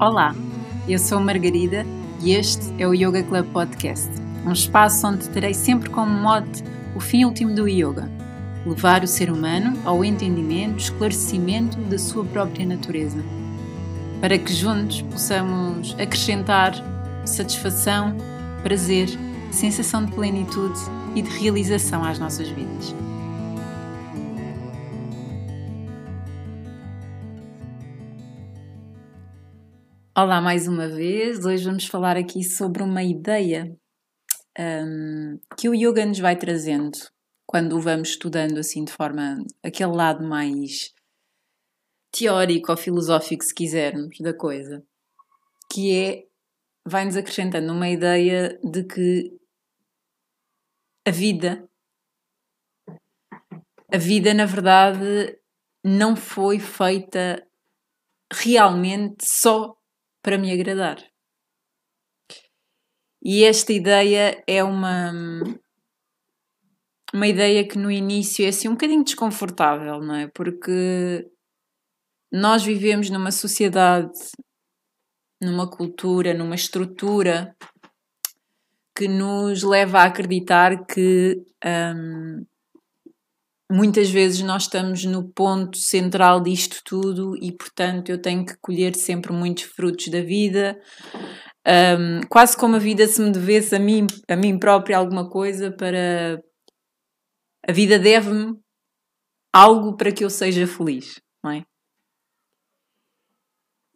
Olá, eu sou Margarida e este é o Yoga Club Podcast, um espaço onde terei sempre como mote o fim último do yoga, levar o ser humano ao entendimento, esclarecimento da sua própria natureza, para que juntos possamos acrescentar satisfação, prazer, sensação de plenitude e de realização às nossas vidas. Olá mais uma vez, hoje vamos falar aqui sobre uma ideia um, que o yoga nos vai trazendo quando o vamos estudando assim de forma, aquele lado mais teórico ou filosófico, se quisermos, da coisa, que é, vai-nos acrescentando uma ideia de que a vida, a vida na verdade não foi feita realmente só para me agradar. E esta ideia é uma uma ideia que no início é assim um bocadinho desconfortável, não é? Porque nós vivemos numa sociedade, numa cultura, numa estrutura que nos leva a acreditar que hum, muitas vezes nós estamos no ponto central disto tudo e, portanto, eu tenho que colher sempre muitos frutos da vida, um, quase como a vida se me devesse a mim, a mim própria alguma coisa para. A vida deve-me algo para que eu seja feliz, não é?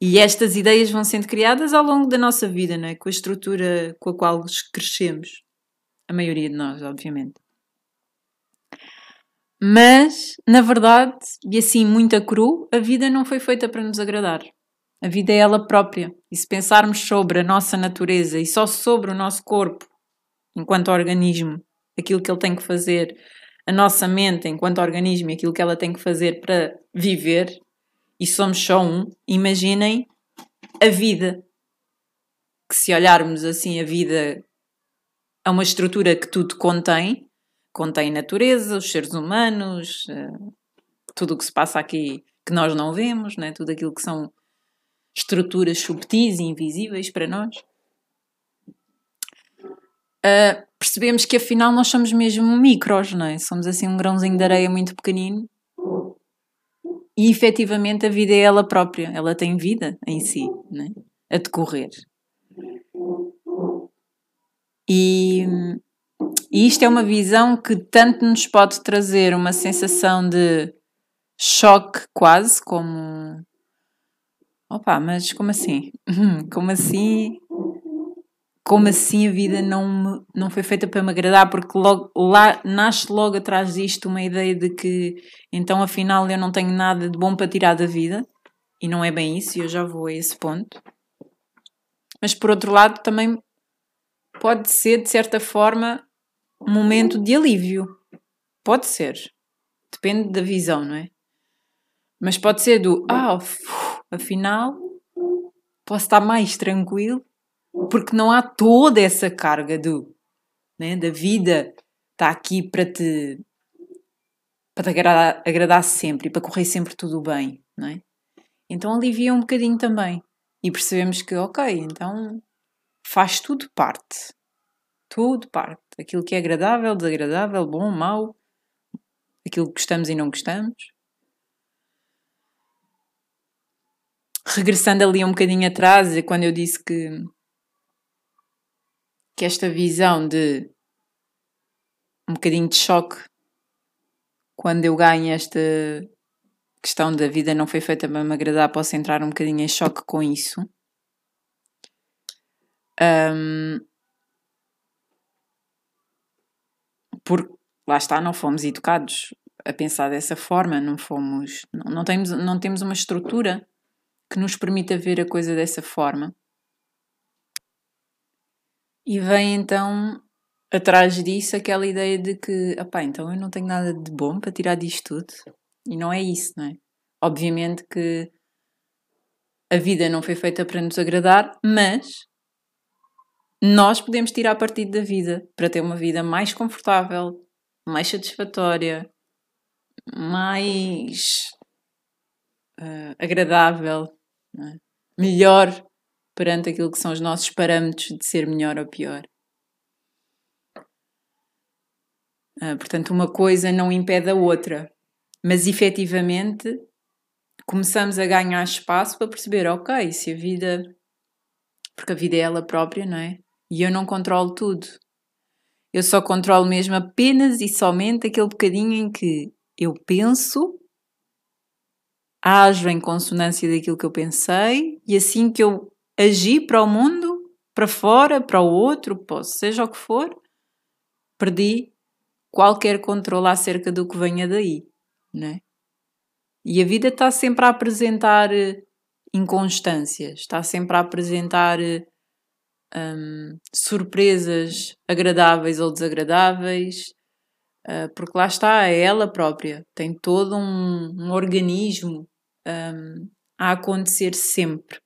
E estas ideias vão sendo criadas ao longo da nossa vida, não é? Com a estrutura com a qual crescemos. A maioria de nós, obviamente. Mas, na verdade, e assim muito cru, a vida não foi feita para nos agradar. A vida é ela própria. E se pensarmos sobre a nossa natureza e só sobre o nosso corpo, enquanto organismo, aquilo que ele tem que fazer, a nossa mente, enquanto organismo, aquilo que ela tem que fazer para viver, e somos só um, imaginem a vida. Que se olharmos assim, a vida é uma estrutura que tudo contém, contém natureza, os seres humanos, eh, tudo o que se passa aqui que nós não vemos, né? tudo aquilo que são estruturas subtis e invisíveis para nós. Uh, percebemos que afinal nós somos mesmo micros, não é? Somos assim um grãozinho de areia muito pequenino e efetivamente a vida é ela própria, ela tem vida em si, né? a decorrer. E e isto é uma visão que tanto nos pode trazer uma sensação de choque, quase, como. Opa, mas como assim? Como assim? Como assim a vida não, me, não foi feita para me agradar? Porque logo, lá nasce logo atrás disto uma ideia de que então afinal eu não tenho nada de bom para tirar da vida. E não é bem isso, e eu já vou a esse ponto. Mas por outro lado, também pode ser, de certa forma, um momento de alívio. Pode ser. Depende da visão, não é? Mas pode ser do ah, afinal posso estar mais tranquilo porque não há toda essa carga do né, da vida está aqui para te para te agradar, agradar sempre e para correr sempre tudo bem, não é? Então alivia um bocadinho também e percebemos que ok, então faz tudo parte, tudo parte aquilo que é agradável, desagradável, bom, mau, aquilo que gostamos e não gostamos. Regressando ali um bocadinho atrás, quando eu disse que, que esta visão de um bocadinho de choque, quando eu ganho esta questão da vida não foi feita para me agradar, posso entrar um bocadinho em choque com isso. Um, porque lá está, não fomos educados a pensar dessa forma, não fomos, não, não, temos, não temos uma estrutura que nos permita ver a coisa dessa forma. E vem então atrás disso aquela ideia de que, opá, então eu não tenho nada de bom para tirar disto tudo. E não é isso, não é? Obviamente que a vida não foi feita para nos agradar, mas nós podemos tirar partido da vida para ter uma vida mais confortável, mais satisfatória, mais uh, agradável, é? melhor perante aquilo que são os nossos parâmetros de ser melhor ou pior. Uh, portanto, uma coisa não impede a outra, mas efetivamente começamos a ganhar espaço para perceber, ok, se a vida. Porque a vida é ela própria, não é? E eu não controlo tudo. Eu só controlo mesmo apenas e somente aquele bocadinho em que eu penso, ajo em consonância daquilo que eu pensei, e assim que eu agi para o mundo, para fora, para o outro, seja o que for, perdi qualquer controle acerca do que venha daí, né? E a vida está sempre a apresentar eh, inconstâncias, está sempre a apresentar um, surpresas agradáveis ou desagradáveis, uh, porque lá está, é ela própria, tem todo um, um organismo um, a acontecer sempre.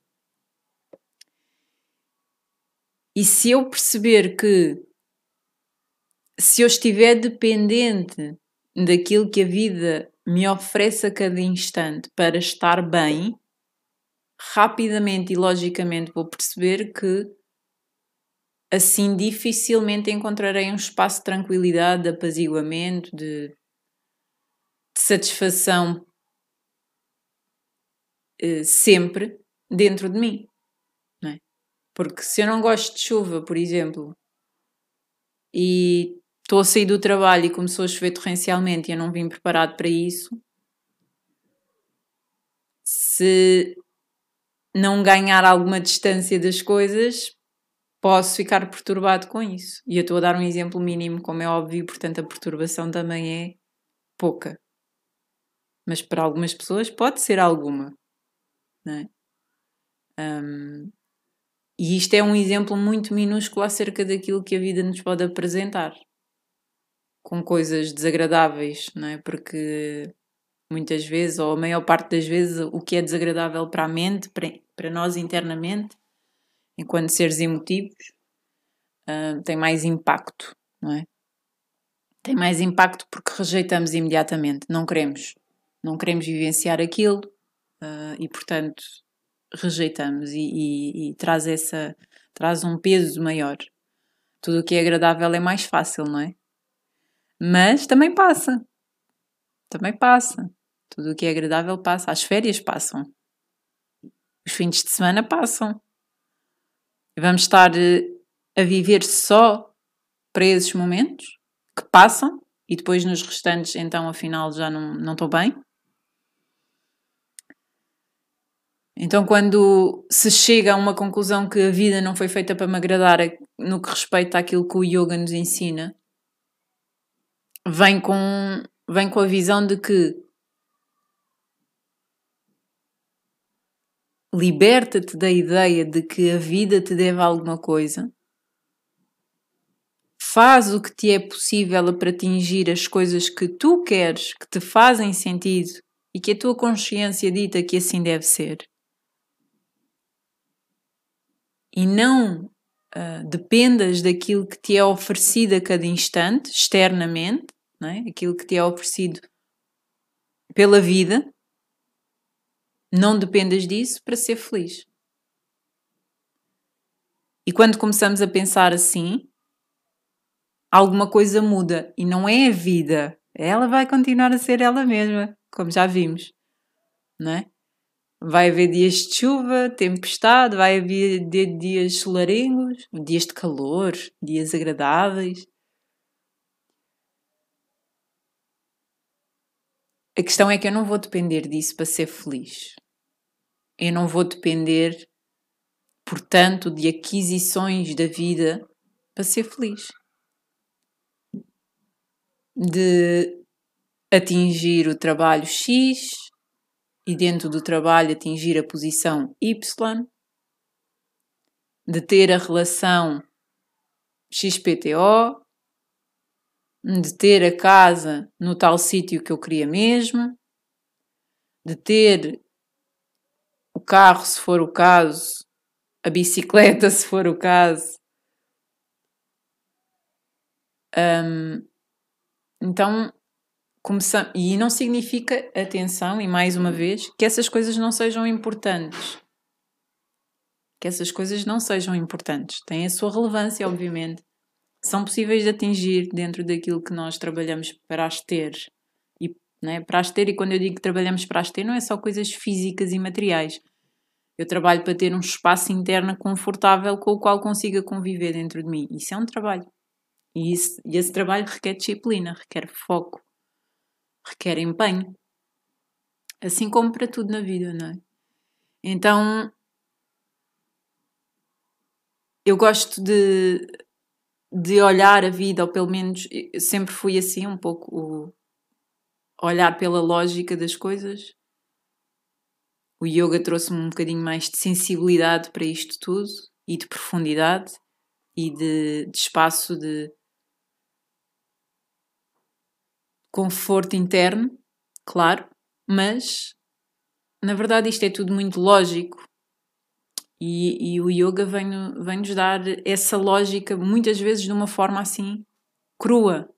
E se eu perceber que se eu estiver dependente daquilo que a vida me oferece a cada instante para estar bem, rapidamente e logicamente vou perceber que assim dificilmente encontrarei um espaço de tranquilidade, de apaziguamento, de, de satisfação eh, sempre dentro de mim. É? Porque se eu não gosto de chuva, por exemplo, e estou a sair do trabalho e começou a chover torrencialmente e eu não vim preparado para isso, se não ganhar alguma distância das coisas, posso ficar perturbado com isso. E eu estou a dar um exemplo mínimo, como é óbvio, portanto a perturbação também é pouca. Mas para algumas pessoas pode ser alguma. Não é? Um, e isto é um exemplo muito minúsculo acerca daquilo que a vida nos pode apresentar. Com coisas desagradáveis, é? Porque muitas vezes, ou a maior parte das vezes, o que é desagradável para a mente, para nós internamente, enquanto seres emotivos, uh, tem mais impacto, não é? Tem mais impacto porque rejeitamos imediatamente, não queremos. Não queremos vivenciar aquilo uh, e, portanto, rejeitamos e, e, e, traz essa traz um peso maior. Tudo o que é agradável é mais fácil, não é? Mas também passa. Também passa. Tudo o que é agradável passa. As férias passam. Os fins de semana passam. Vamos estar eh, a viver só para esses momentos que passam e depois nos restantes, então, afinal, já não, não estou bem. Então, quando se chega a uma conclusão que a vida não foi feita para me agradar no que respeita àquilo que o yoga nos ensina, vem com, vem com a visão de que liberta-te da ideia de que a vida te deve alguma coisa, faz o que te é possível para atingir as coisas que tu queres, que te fazem sentido e que a tua consciência dita que assim deve ser. E não uh, dependas daquilo que te é oferecido a cada instante, externamente, é? aquilo que te é oferecido pela vida, não dependas disso para ser feliz. E quando começamos a pensar assim, alguma coisa muda e não é a vida. Ela vai continuar a ser ela mesma, como já vimos, não é? Vai haver dias de chuva, tempestade, vai haver dias solarengos, dias de calor, dias agradáveis. A questão é que eu não vou depender disso para ser feliz. Eu não vou depender, portanto, de aquisições da vida para ser feliz. De atingir o trabalho X e dentro do trabalho atingir a posição Y, de ter a relação XPTO, de ter a casa no tal sítio que eu queria mesmo, de ter o carro, se for o caso, a bicicleta, se for o caso. Um, então, começamos, e não significa, atenção, e mais uma vez, que essas coisas não sejam importantes. que essas coisas não sejam importantes. Têm a sua relevância, obviamente. São possíveis de atingir dentro daquilo que nós trabalhamos para as ter. E, né, para as ter, e quando eu digo que trabalhamos para as ter, não é só coisas físicas e materiais. Eu trabalho para ter um espaço interno confortável com o qual consiga conviver dentro de mim. Isso é um trabalho. E, isso, e esse trabalho requer disciplina, requer foco, requer empenho. Assim como para tudo na vida, não é? Então, eu gosto de, de olhar a vida, ou pelo menos sempre fui assim, um pouco olhar pela lógica das coisas. O yoga trouxe-me um bocadinho mais de sensibilidade para isto tudo e de profundidade e de, de espaço de conforto interno, claro, mas na verdade isto é tudo muito lógico e, e o yoga vem-nos vem dar essa lógica muitas vezes de uma forma assim crua.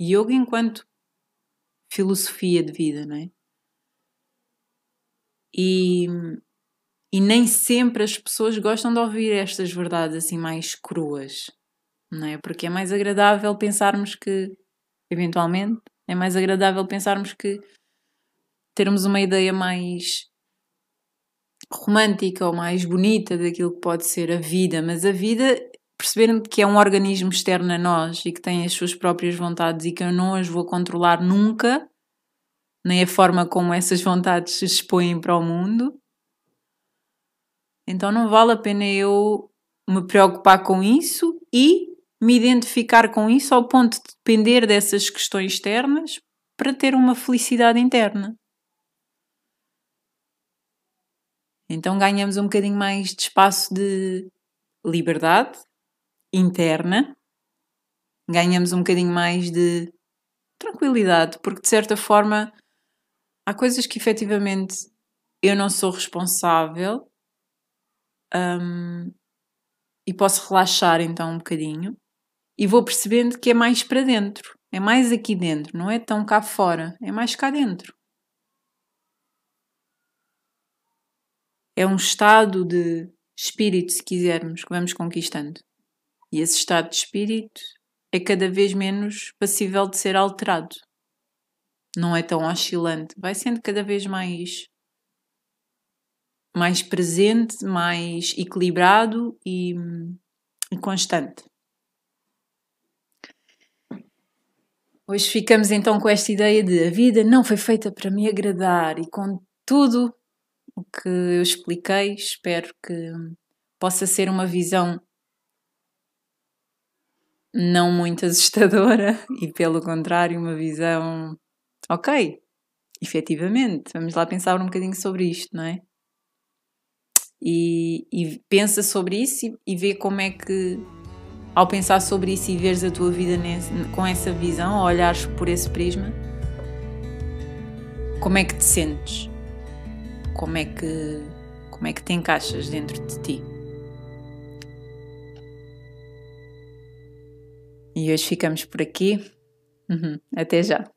Yoga enquanto filosofia de vida, não é? E, e nem sempre as pessoas gostam de ouvir estas verdades assim mais cruas, não é? Porque é mais agradável pensarmos que, eventualmente, é mais agradável pensarmos que termos uma ideia mais romântica ou mais bonita daquilo que pode ser a vida, mas a vida, percebendo que é um organismo externo a nós e que tem as suas próprias vontades e que eu não as vou controlar nunca, nem a forma como essas vontades se expõem para o mundo, então não vale a pena eu me preocupar com isso e me identificar com isso ao ponto de depender dessas questões externas para ter uma felicidade interna. Então ganhamos um bocadinho mais de espaço de liberdade interna, ganhamos um bocadinho mais de tranquilidade, porque de certa forma há coisas que efetivamente eu não sou responsável um, e posso relaxar então um bocadinho e vou percebendo que é mais para dentro, é mais aqui dentro, não é tão cá fora, é mais cá dentro. É um estado de espírito, se quisermos, que vamos conquistando. E esse estado de espírito é cada vez menos passível de ser alterado. Não é tão oscilante, vai sendo cada vez mais mais presente, mais equilibrado e, e constante. Hoje ficamos então com esta ideia de a vida não foi feita para me agradar e com tudo o que eu expliquei. Espero que possa ser uma visão não muito assustadora e, pelo contrário, uma visão ok, efetivamente, vamos lá pensar um bocadinho sobre isto, não é? E, e pensa sobre isso e, e vê como é que, ao pensar sobre isso e veres a tua vida nesse, com essa visão, olhares por esse prisma, como é que te sentes? Como é que como é que te encaixas dentro de ti. E hoje ficamos por aqui. Uhum. Até já.